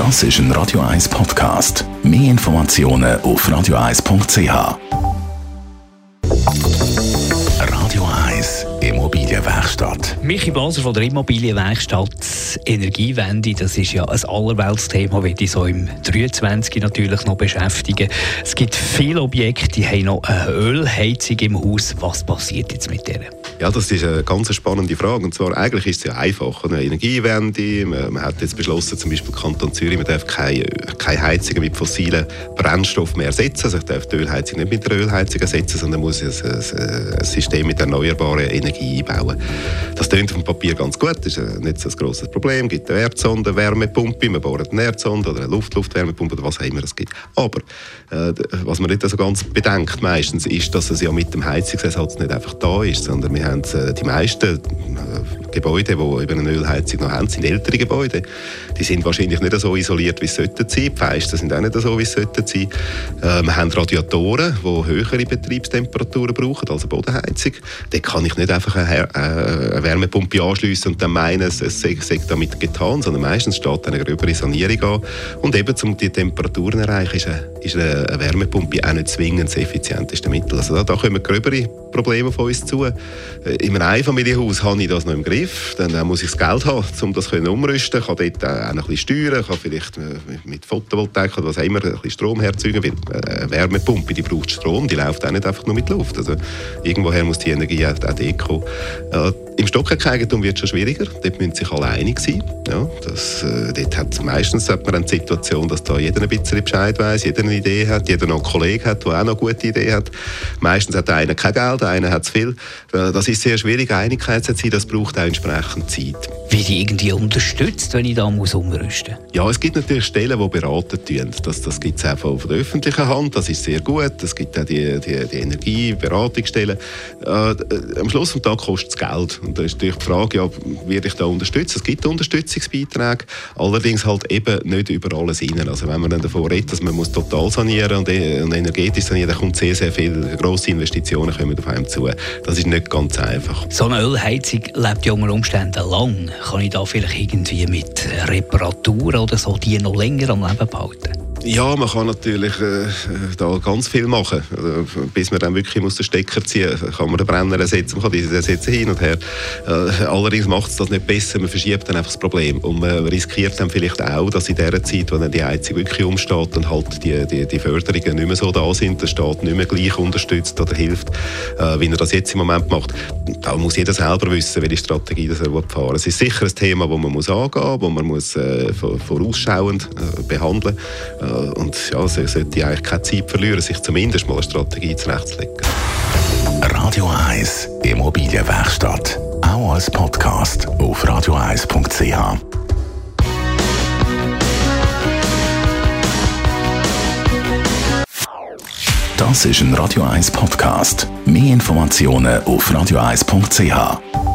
Das ist ein Radio 1 Podcast. Mehr Informationen auf radio1.ch. Radio 1 Immobilienwerkstatt. Michi Blaser von der Immobilienwerkstatt Energiewende, das ist ja ein Allerweltsthema, wird ich so im 23 natürlich noch beschäftigen. Es gibt viele Objekte, die haben noch eine Ölheizung im Haus. Was passiert jetzt mit denen? Ja, das ist eine ganz spannende Frage. Und zwar, eigentlich ist es ja einfach. Eine Energiewende, man, man hat jetzt beschlossen, zum Beispiel Kanton Zürich, man darf keine, keine Heizungen mit fossilen Brennstoffen mehr ersetzen. Also ich darf die Ölheizung nicht mit der Ölheizung ersetzen, sondern muss ein, ein, ein System mit erneuerbarer Energie einbauen. Das klingt auf dem Papier ganz gut, das ist nicht so ein grosses Problem. Es gibt eine Erdsonde, Wärmepumpe, man bohrt eine Erdsonde oder eine Luft-Luft-Wärmepumpe oder was auch immer es gibt. Aber äh, was man nicht so ganz bedenkt meistens, ist, dass es ja mit dem Heizungsersatz nicht einfach da ist, sondern wir haben die meisten äh, Gebäude, die eben eine Ölheizung noch haben, sind ältere Gebäude. Die sind wahrscheinlich nicht so isoliert, wie sie sollten sein. Die Fenster sind auch nicht so, wie sie sollten sein. Äh, wir haben Radiatoren, die höhere Betriebstemperaturen brauchen, also Bodenheizung. Da kann ich nicht einfach eine, äh, eine Wärmepumpe anschliessen und dann meinen, es sei, sei damit getan, sondern meistens steht eine gröbere Sanierung an. Und eben, um die Temperaturen zu erreichen, ist eine, ist eine Wärmepumpe auch nicht zwingend das effizienteste Mittel. Also da, da kommen gröbere Probleme auf uns zu. Äh, einem Einfamilienhaus habe ich das noch im Griff. Dann muss ich das Geld haben, um das umrüsten. Ich kann dort auch noch ein bisschen steuern, kann vielleicht äh, mit Photovoltaik oder was auch immer ein bisschen Strom herzeugen. Weil äh, eine Wärmepumpe, die braucht Strom, die läuft auch nicht einfach nur mit Luft. Also irgendwoher muss die Energie auch, auch dort kommen. Im Stockeigentum wird es schon schwieriger. Dort müssen sich alle einig sein. Ja, das, äh, dort hat meistens hat man eine Situation, dass da jeder ein bisschen Bescheid weiß, jeder eine Idee hat, jeder noch einen Kollegen hat, der auch noch eine gute Idee hat. Meistens hat einer kein Geld, einer hat zu viel. Äh, das ist sehr schwierig, Einigkeit zu erzielen. Das braucht auch entsprechend Zeit. Wird ich irgendwie unterstützt, wenn ich da muss umrüsten muss? Ja, es gibt natürlich Stellen, die beraten tun. Das, das gibt es auch von der öffentlichen Hand. Das ist sehr gut. Es gibt auch die, die, die Energieberatungsstellen. Äh, am Schluss des Tages kostet es Geld. Und da ist natürlich die Frage, ja, werde ich da unterstützen? Es gibt Unterstützungsbeiträge, allerdings halt eben nicht über alles rein. Also wenn man dann davon redet, dass man muss total sanieren und, äh, und energetisch sanieren, dann kommt sehr, sehr viele grosse Investitionen kommen auf einem zu. Das ist nicht ganz einfach. So eine Ölheizung lebt ja unter Umständen lang. Kann ich da vielleicht irgendwie mit Reparaturen oder so die noch länger am Leben behalten? Ja, man kann natürlich äh, da ganz viel machen. Also, bis man dann wirklich muss den Stecker ziehen muss, kann man den Brenner ersetzen, man kann diese ersetzen hin und her. Äh, allerdings macht es das nicht besser, man verschiebt dann einfach das Problem. Und man riskiert dann vielleicht auch, dass in der Zeit, wo dann die Heizung wirklich umsteht und halt die, die, die Förderungen nicht mehr so da sind, der Staat nicht mehr gleich unterstützt oder hilft, äh, wie er das jetzt im Moment macht. Da muss jeder selber wissen, welche Strategie das er fahren will. Es ist sicher ein Thema, das man muss angehen muss, das man muss, äh, vorausschauend äh, behandeln muss äh, und ja, sie sollte eigentlich keine Zeit verlieren, sich zumindest mal eine Strategie zurechtzulegen. Radio 1 Immobilienwerkstatt. Auch als Podcast auf radio1.ch. Das ist ein Radio 1 Podcast. Mehr Informationen auf radio1.ch.